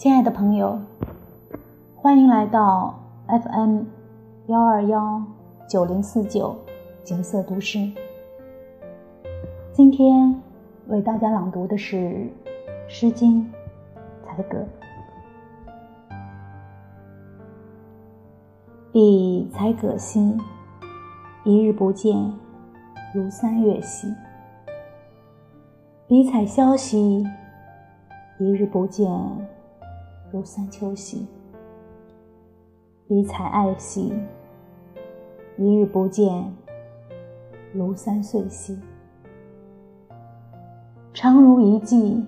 亲爱的朋友，欢迎来到 FM 幺二幺九零四九景色读诗。今天为大家朗读的是《诗经·才格》。彼才葛兮，一日不见，如三月兮；彼采萧兮，一日不见。如三秋兮，彼采艾兮；一日不见，如三岁兮。长如一季，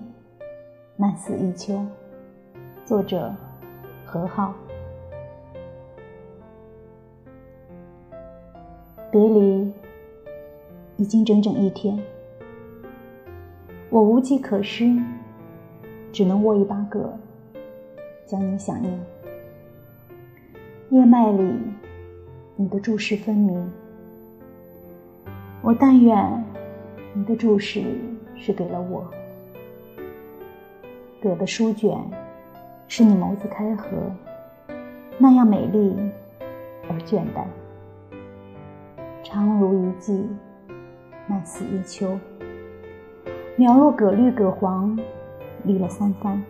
漫似一秋。作者：何浩。别离已经整整一天，我无计可施，只能握一把葛。将你想念，叶脉里，你的注视分明。我但愿你的注视是给了我。葛的书卷，是你眸子开合，那样美丽而倦怠。长如一季，慢似一秋。描若葛绿葛黄，离了三番。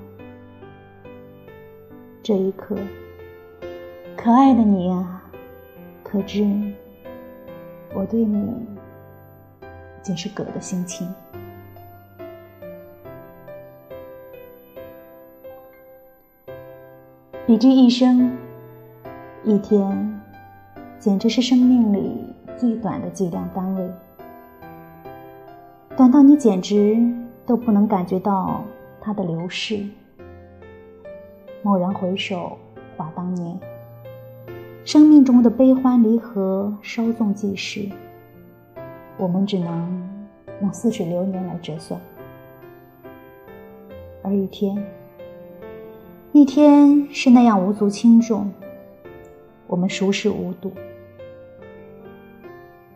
这一刻，可爱的你啊，可知我对你竟是葛的心情？比之一生，一天简直是生命里最短的计量单位，短到你简直都不能感觉到它的流逝。蓦然回首，话当年，生命中的悲欢离合稍纵即逝，我们只能用似水流年来折算。而一天，一天是那样无足轻重，我们熟视无睹。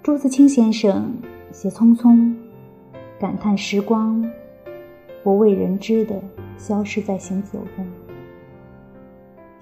朱自清先生写匆匆，感叹时光不为人知的消失在行走中。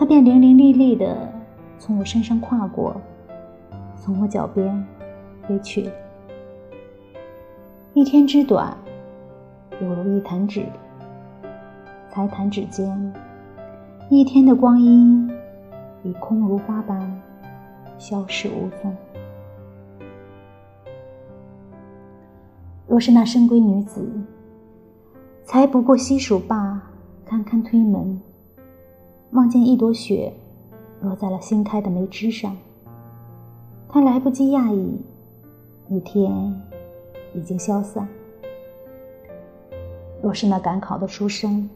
他便伶伶俐俐地从我身上跨过，从我脚边飞去。一天之短，犹如一弹指，才弹指间，一天的光阴已空如花般消失无踪。若是那深闺女子，才不过西蜀罢，堪堪推门。望见一朵雪落在了新开的梅枝上，他来不及讶异，一天已经消散。若是那赶考的书生，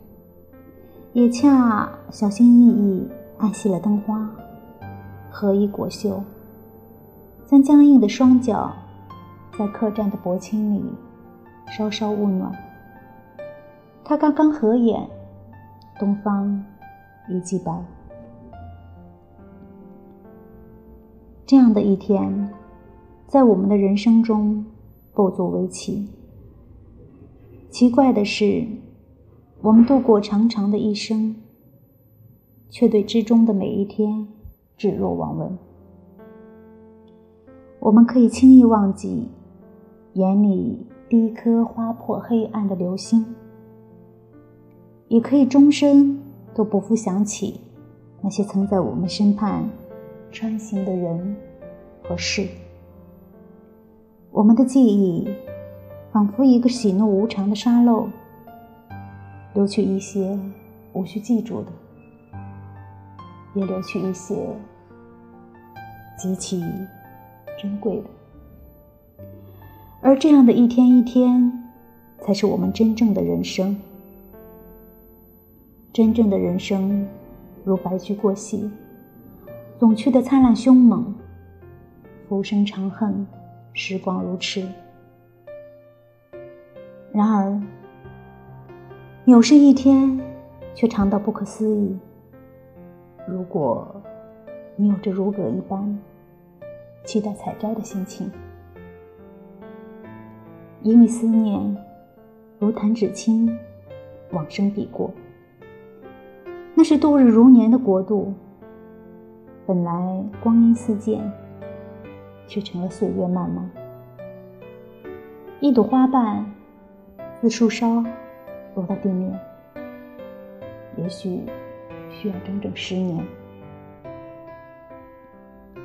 也恰小心翼翼按熄了灯花，合衣裹袖，将僵硬的双脚在客栈的薄青里稍稍捂暖。他刚刚合眼，东方。一记白，这样的一天，在我们的人生中不足为奇。奇怪的是，我们度过长长的一生，却对之中的每一天置若罔闻。我们可以轻易忘记眼里第一颗划破黑暗的流星，也可以终身。都不复想起那些曾在我们身畔穿行的人和事。我们的记忆仿佛一个喜怒无常的沙漏，留去一些无需记住的，也留去一些极其珍贵的。而这样的一天一天，才是我们真正的人生。真正的人生如白驹过隙，总去的灿烂凶猛。浮生长恨，时光如痴。然而，有生一天，却长到不可思议。如果你有着如葛一般期待采摘的心情，因为思念如弹指轻，往生笔过。那是度日如年的国度，本来光阴似箭，却成了岁月漫漫。一朵花瓣。自树梢落到地面，也许需要整整十年。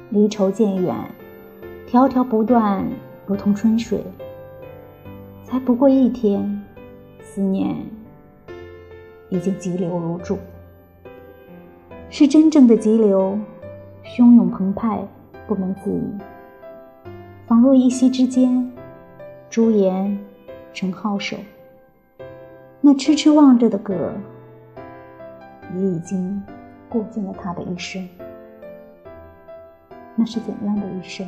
离愁渐远，条条不断，如同春水。才不过一天，思念已经急流如注，是真正的急流，汹涌澎湃，不能自已。仿若一夕之间，朱颜。成皓首，那痴痴望着的葛，也已经过尽了他的一生。那是怎样的一生？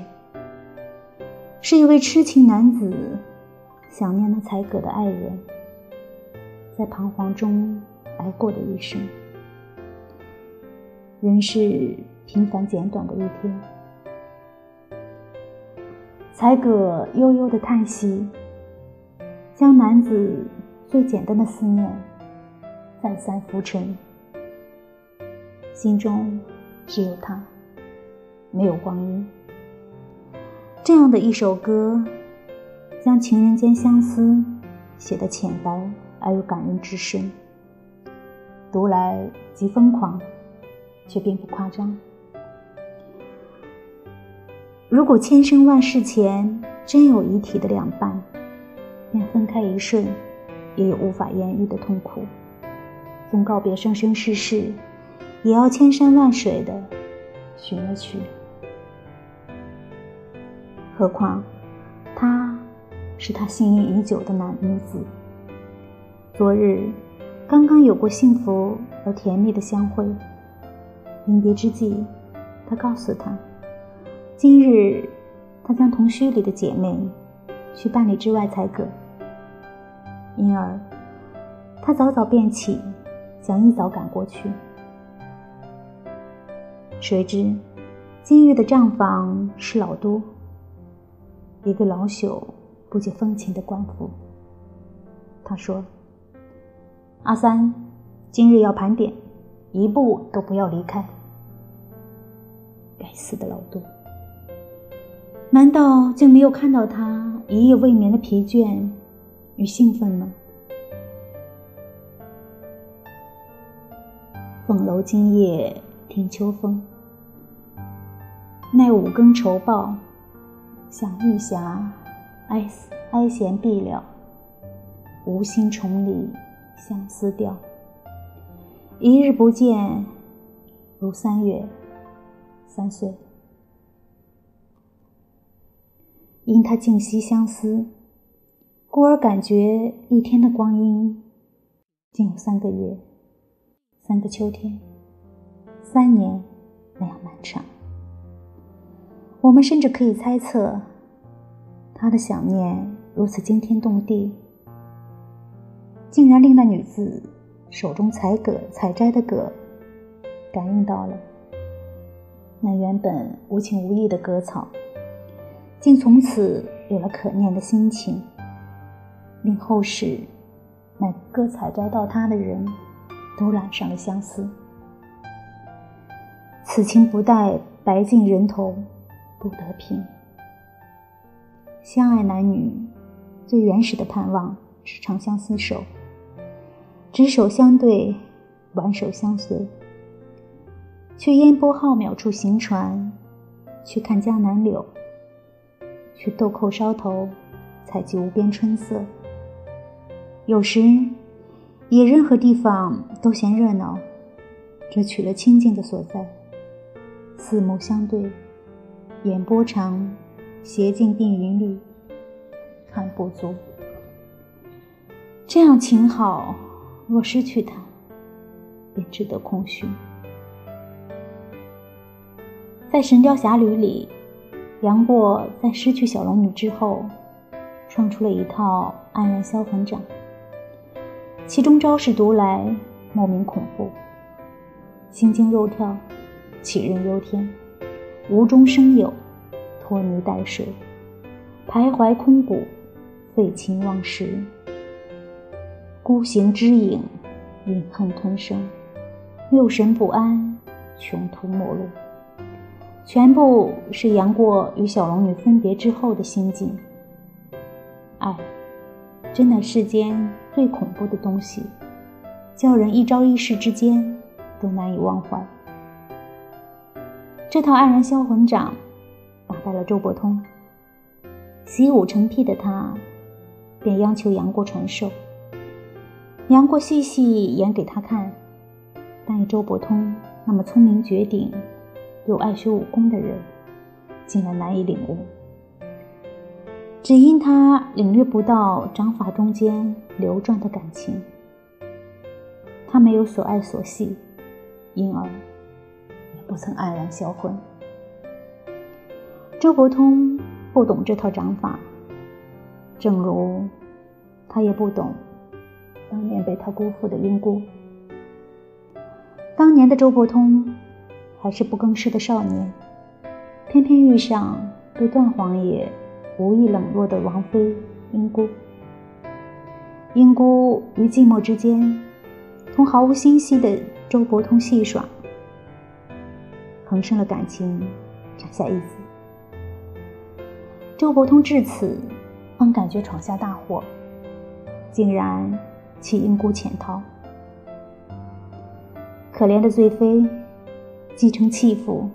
是一位痴情男子想念那才葛的爱人，在彷徨中挨过的一生。人是平凡简短的一天，才葛悠悠的叹息。将男子最简单的思念再三浮沉，心中只有他，没有光阴。这样的一首歌，将情人间相思写得浅白而又感人至深，读来极疯狂，却并不夸张。如果千生万世前真有遗体的两半。便分开一瞬，也有无法言喻的痛苦。纵告别生生世世，也要千山万水的寻了去。何况，他是他心仪已久的男女子。昨日刚刚有过幸福而甜蜜的相会，临别之际，他告诉他，今日他将同墟里的姐妹去办理之外才可。因而，他早早便起，想一早赶过去。谁知，今日的账房是老多，一个老朽、不解风情的官府。他说：“阿三，今日要盘点，一步都不要离开。”该死的老杜，难道竟没有看到他一夜未眠的疲倦？与兴奋吗？凤楼今夜听秋风，奈五更愁报，想玉霞哀哀弦毕了，无心重理相思调。一日不见，如三月三岁。因他静息相思。故而感觉一天的光阴，竟有三个月、三个秋天、三年那样漫长。我们甚至可以猜测，他的想念如此惊天动地，竟然令那女子手中采葛采摘的葛感应到了。那原本无情无义的葛草，竟从此有了可念的心情。令后世每个采摘到它的人都染上了相思。此情不待白尽人头不得平。相爱男女最原始的盼望是长相厮守，执手相对，挽手相随。去烟波浩渺处行船，去看江南柳，去豆蔻梢头采集无边春色。有时，也任何地方都嫌热闹，只取了清静的所在。四目相对，眼波长，斜镜并云绿，看不足。这样情好，若失去它，便只得空虚。在《神雕侠侣》里，杨过在失去小龙女之后，创出了一套黯然销魂掌，其中招式读来莫名恐怖，心惊肉跳，杞人忧天，无中生有，拖泥带水，徘徊空谷，废寝忘食，孤行之影，饮恨吞声，六神不安，穷途末路。全部是杨过与小龙女分别之后的心境。爱，真乃世间最恐怖的东西，叫人一朝一夕之间都难以忘怀。这套黯然销魂掌打败了周伯通，习武成癖的他，便央求杨过传授。杨过细细演给他看，但周伯通那么聪明绝顶。又爱学武功的人，竟然难以领悟，只因他领略不到掌法中间流转的感情。他没有所爱所系，因而也不曾黯然销魂。周伯通不懂这套掌法，正如他也不懂当年被他辜负的英姑。当年的周伯通。还是不更事的少年，偏偏遇上被段皇爷无意冷落的王妃英姑。英姑于寂寞之间，同毫无心息的周伯通戏耍，横生了感情，产下一子。周伯通至此方感觉闯下大祸，竟然弃英姑潜逃。可怜的罪妃。继承弃妇，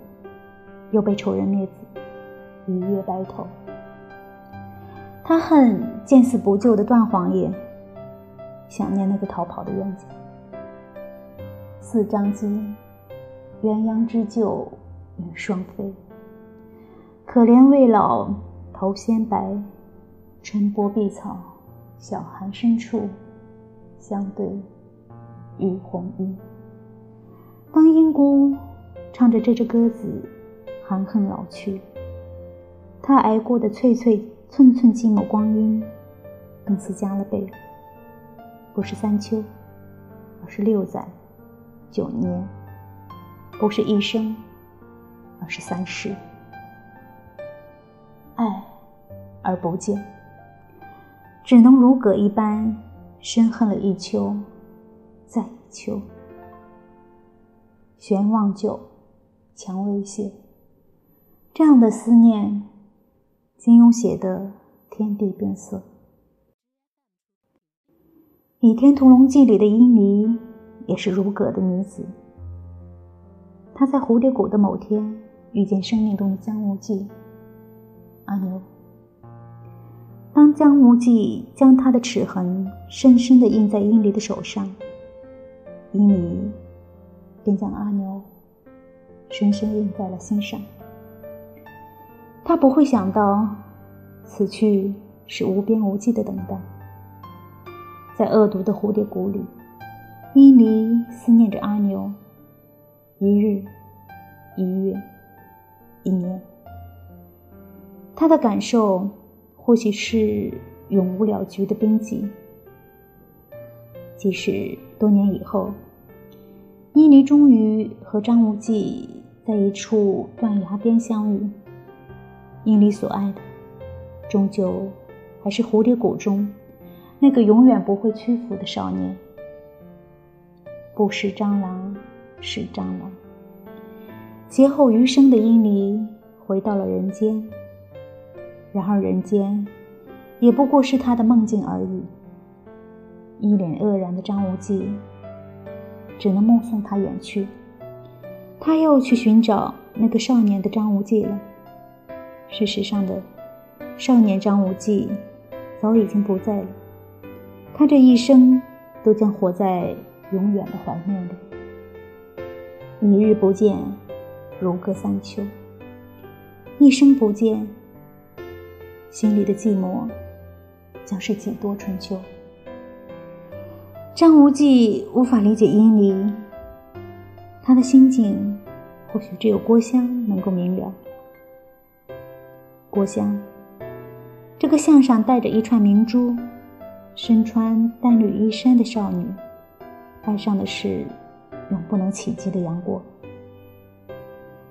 又被仇人灭子，一夜白头。他恨见死不救的段皇爷，想念那个逃跑的冤家。四张机，鸳鸯织就与双飞。可怜未老头先白，春波碧草，小寒深处，相对玉红衣。当英姑。唱着这支歌子，含恨老去。她挨过的翠翠寸寸寂寞光阴，更似加了倍。不是三秋，而是六载、九年；不是一生，而是三世。爱而不见，只能如葛一般深恨了一秋，再一秋。悬望酒。蔷薇谢，这样的思念，金庸写的天地变色。《倚天屠龙记》里的殷离也是如葛的女子。她在蝴蝶谷的某天遇见生命中的江无忌、阿牛。当江无忌将他的齿痕深深的印在英离的手上，英离便将阿牛。深深印在了心上。他不会想到，此去是无边无际的等待。在恶毒的蝴蝶谷里，伊犁思念着阿牛，一日、一月、一年。他的感受或许是永无了局的冰寂。即使多年以后，伊犁终于和张无忌。在一处断崖边相遇，因你所爱的，终究还是蝴蝶谷中那个永远不会屈服的少年。不是蟑螂是蟑螂，劫后余生的因离回到了人间，然而人间也不过是他的梦境而已。一脸愕然的张无忌，只能目送他远去。他又去寻找那个少年的张无忌了。事实上的，少年张无忌早已经不在了。他这一生都将活在永远的怀念里。一日不见，如隔三秋；一生不见，心里的寂寞将是几多春秋。张无忌无法理解殷离。他的心境，或许只有郭襄能够明了。郭襄，这个项上带着一串明珠、身穿淡绿衣衫的少女，爱上的是永不能企及的杨过。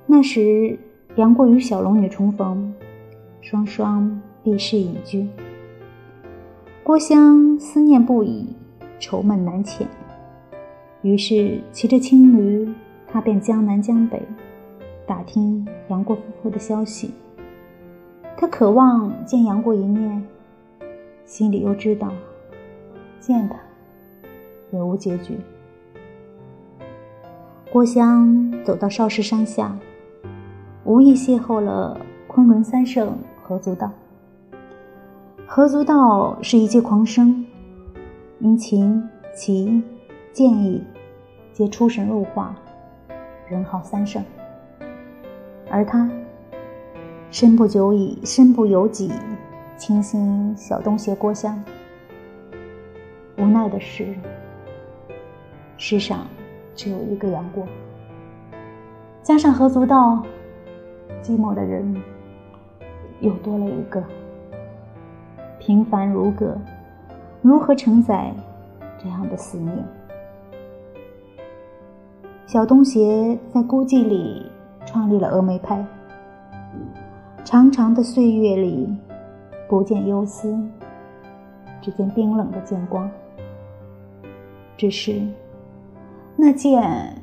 那时，杨过与小龙女重逢，双双避世隐居。郭襄思念不已，愁闷难遣，于是骑着青驴，踏遍江南江北，打听杨过夫妇的消息。他渴望见杨过一面，心里又知道见他也无结局。郭襄走到少室山下。无意邂逅了昆仑三圣何足道。何足道是一介狂生，因琴、棋、剑艺皆出神入化，人号三圣。而他身不久矣，身不由己，倾心小东邪郭襄。无奈的是，世上只有一个杨过，加上何足道。寂寞的人又多了一个，平凡如歌，如何承载这样的思念？小东邪在孤寂里创立了峨眉派，长长的岁月里，不见忧思，只见冰冷的剑光。只是那剑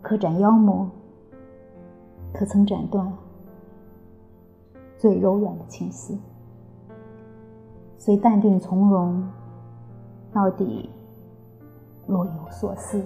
可斩妖魔。可曾斩断最柔软的情丝？虽淡定从容，到底若有所思。